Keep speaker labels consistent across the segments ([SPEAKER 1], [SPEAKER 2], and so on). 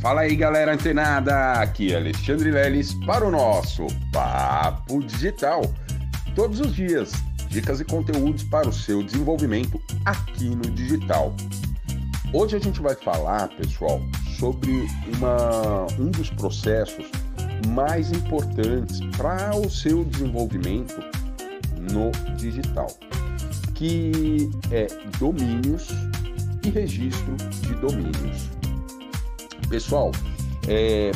[SPEAKER 1] Fala aí, galera antenada! Aqui é Alexandre Leles para o nosso Papo Digital. Todos os dias, dicas e conteúdos para o seu desenvolvimento aqui no digital. Hoje a gente vai falar, pessoal, sobre uma, um dos processos mais importantes para o seu desenvolvimento no digital, que é domínios e registro de domínios. Pessoal, é,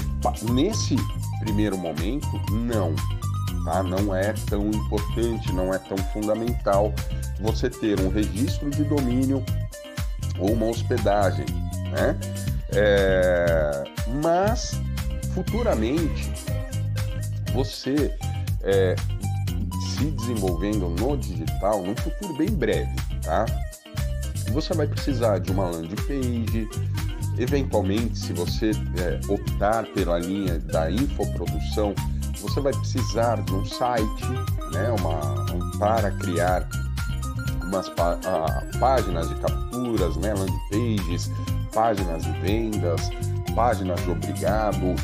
[SPEAKER 1] nesse primeiro momento, não, tá? Não é tão importante, não é tão fundamental você ter um registro de domínio ou uma hospedagem, né? É, mas futuramente você é, se desenvolvendo no digital, num futuro bem breve, tá? Você vai precisar de uma landing page, Eventualmente, se você é, optar pela linha da infoprodução, você vai precisar de um site, né, uma, um, para criar umas pá, páginas de capturas, né, pages, páginas de vendas, páginas de obrigado,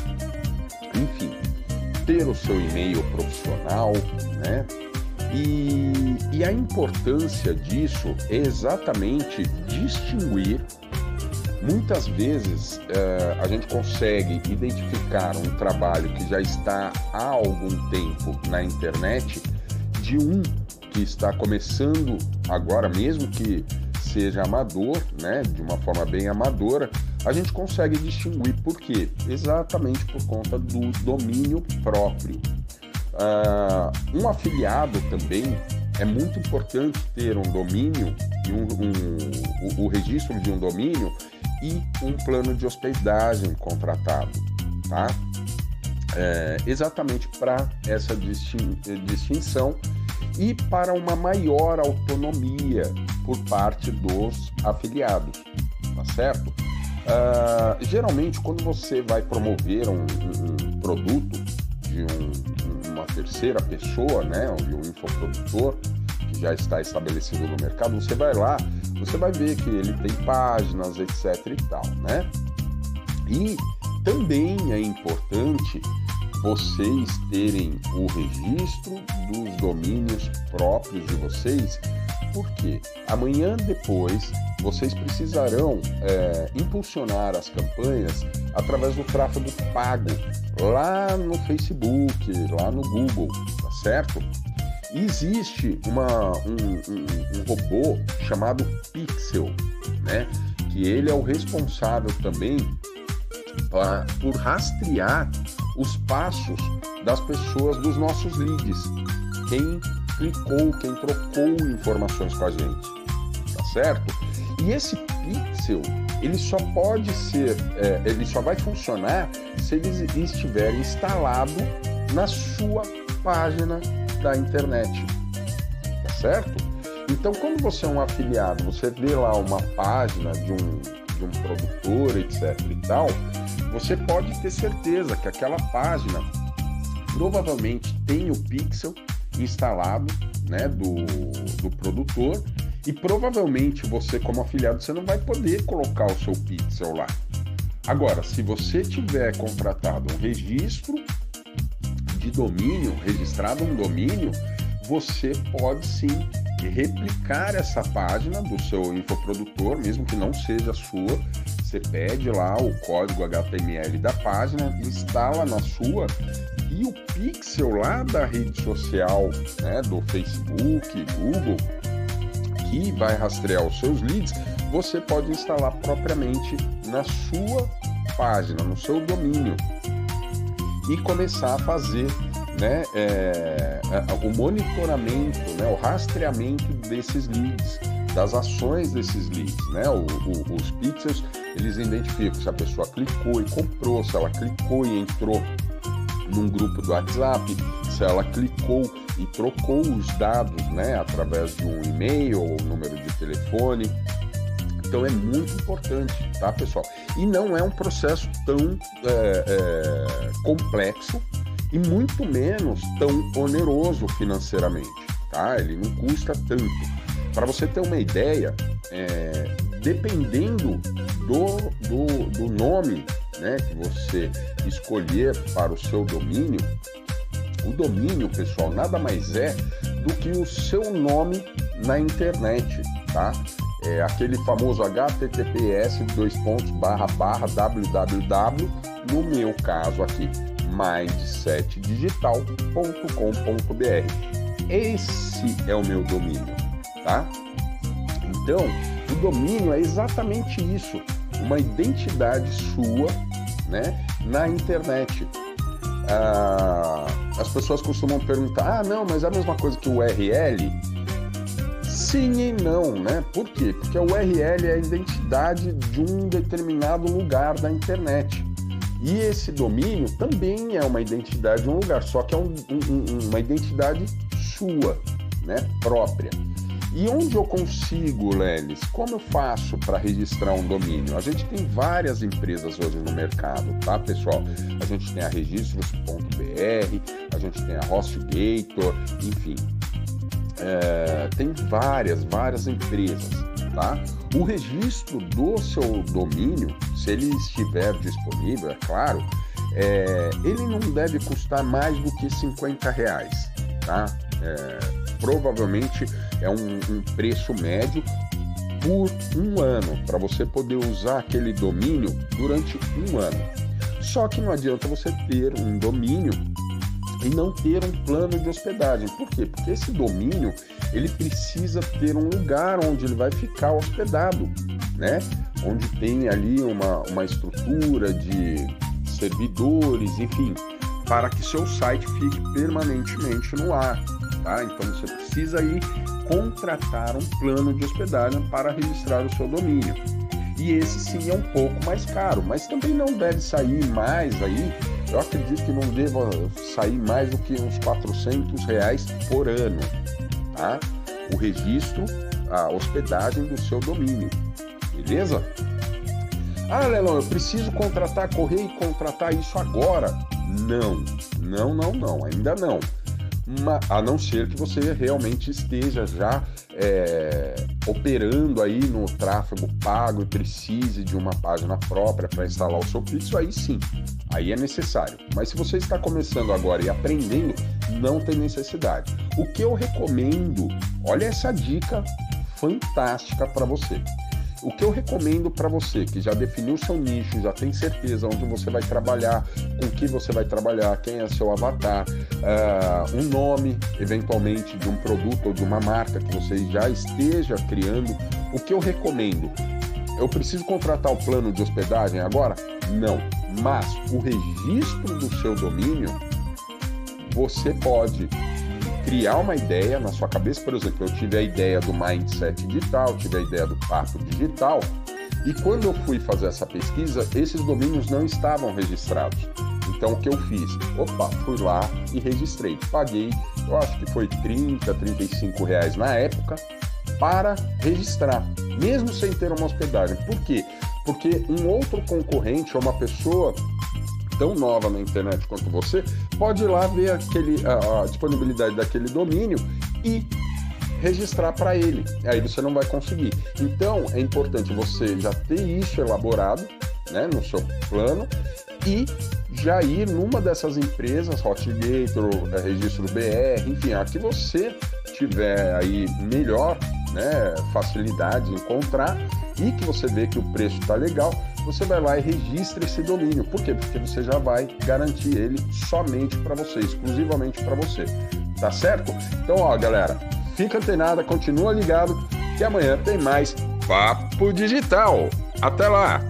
[SPEAKER 1] enfim, ter o seu e-mail profissional, né? E, e a importância disso é exatamente distinguir Muitas vezes é, a gente consegue identificar um trabalho que já está há algum tempo na internet de um que está começando agora, mesmo que seja amador, né, de uma forma bem amadora, a gente consegue distinguir por quê? Exatamente por conta do domínio próprio. Uh, um afiliado também é muito importante ter um domínio e um, um, o, o registro de um domínio e um plano de hospedagem contratado, tá? É, exatamente para essa distinção e para uma maior autonomia por parte dos afiliados, tá certo? Uh, geralmente, quando você vai promover um, um produto de um, uma terceira pessoa, né, de um infoprodutor que já está estabelecido no mercado, você vai lá você vai ver que ele tem páginas, etc e tal, né? E também é importante vocês terem o registro dos domínios próprios de vocês, porque amanhã depois vocês precisarão é, impulsionar as campanhas através do tráfego pago lá no Facebook, lá no Google, tá certo? Existe uma, um, um, um, robô chamado Pixel, né? Que ele é o responsável também pra, por rastrear os passos das pessoas dos nossos leads. Quem clicou, quem trocou informações com a gente, tá certo? E esse Pixel ele só pode ser, é, ele só vai funcionar se ele estiver instalado na sua página da internet. Tá certo? Então, quando você é um afiliado, você vê lá uma página de um, de um produtor, etc e tal, você pode ter certeza que aquela página provavelmente tem o pixel instalado né, do, do produtor e provavelmente você como afiliado você não vai poder colocar o seu pixel lá. Agora, se você tiver contratado um registro de domínio, registrado um domínio, você pode sim replicar essa página do seu infoprodutor, mesmo que não seja sua. Você pede lá o código HTML da página, instala na sua e o pixel lá da rede social, né, do Facebook, Google, que vai rastrear os seus leads, você pode instalar propriamente na sua página, no seu domínio e começar a fazer né, é, o monitoramento, né, o rastreamento desses leads, das ações desses leads. Né? O, o, os pixels eles identificam se a pessoa clicou e comprou, se ela clicou e entrou num grupo do WhatsApp, se ela clicou e trocou os dados né, através de um e-mail ou número de telefone. Então é muito importante, tá, pessoal? E não é um processo tão é, é, complexo e muito menos tão oneroso financeiramente, tá? Ele não custa tanto. Para você ter uma ideia, é, dependendo do, do, do nome né, que você escolher para o seu domínio, o domínio, pessoal, nada mais é do que o seu nome na internet, tá? É aquele famoso https dois pontos barra barra www, no meu caso aqui, mindsetdigital.com.br. Esse é o meu domínio, tá? Então, o domínio é exatamente isso, uma identidade sua, né, na internet. Ah, as pessoas costumam perguntar: ah, não, mas é a mesma coisa que o URL? Sim e não, né? Por quê? Porque o URL é a identidade de um determinado lugar da internet. E esse domínio também é uma identidade de um lugar, só que é um, um, uma identidade sua, né? Própria. E onde eu consigo, Lelis? Como eu faço para registrar um domínio? A gente tem várias empresas hoje no mercado, tá, pessoal? A gente tem a registros.br, a gente tem a HostGator, enfim. É, tem várias, várias empresas, tá? O registro do seu domínio, se ele estiver disponível, é claro, é, ele não deve custar mais do que 50 reais, tá? É, provavelmente é um, um preço médio por um ano, para você poder usar aquele domínio durante um ano. Só que não adianta você ter um domínio e não ter um plano de hospedagem. Por quê? Porque esse domínio ele precisa ter um lugar onde ele vai ficar hospedado, né? Onde tem ali uma, uma estrutura de servidores, enfim, para que seu site fique permanentemente no ar tá? Então você precisa aí contratar um plano de hospedagem para registrar o seu domínio. E esse sim é um pouco mais caro, mas também não deve sair mais aí. Eu acredito que não deva sair mais do que uns 400 reais por ano, tá? O registro, a hospedagem do seu domínio, beleza? Ah, Lelão, eu preciso contratar correio e contratar isso agora. Não, não, não, não, ainda não uma, a não ser que você realmente esteja já é, operando aí no tráfego pago e precise de uma página própria para instalar o seu Pixel, aí sim, aí é necessário. Mas se você está começando agora e aprendendo, não tem necessidade. O que eu recomendo, olha essa dica fantástica para você. O que eu recomendo para você que já definiu seu nicho, já tem certeza onde você vai trabalhar, com que você vai trabalhar, quem é seu avatar, uh, um nome, eventualmente, de um produto ou de uma marca que você já esteja criando, o que eu recomendo? Eu preciso contratar o plano de hospedagem agora? Não. Mas o registro do seu domínio, você pode criar uma ideia na sua cabeça, por exemplo, eu tive a ideia do mindset digital, tive a ideia do papo digital, e quando eu fui fazer essa pesquisa, esses domínios não estavam registrados. Então o que eu fiz? Opa, fui lá e registrei. Paguei, eu acho que foi 30, 35 reais na época para registrar, mesmo sem ter uma hospedagem. Por quê? Porque um outro concorrente ou uma pessoa tão nova na internet quanto você, pode ir lá ver aquele, a, a disponibilidade daquele domínio e registrar para ele. Aí você não vai conseguir. Então é importante você já ter isso elaborado né, no seu plano e já ir numa dessas empresas, Hotgator, é, Registro BR, enfim, a que você tiver aí melhor né, facilidade em encontrar e que você vê que o preço está legal, você vai lá e registra esse domínio. Por quê? Porque você já vai garantir ele somente para você, exclusivamente para você. Tá certo? Então, ó, galera, fica antenada, continua ligado que amanhã tem mais Papo Digital. Até lá!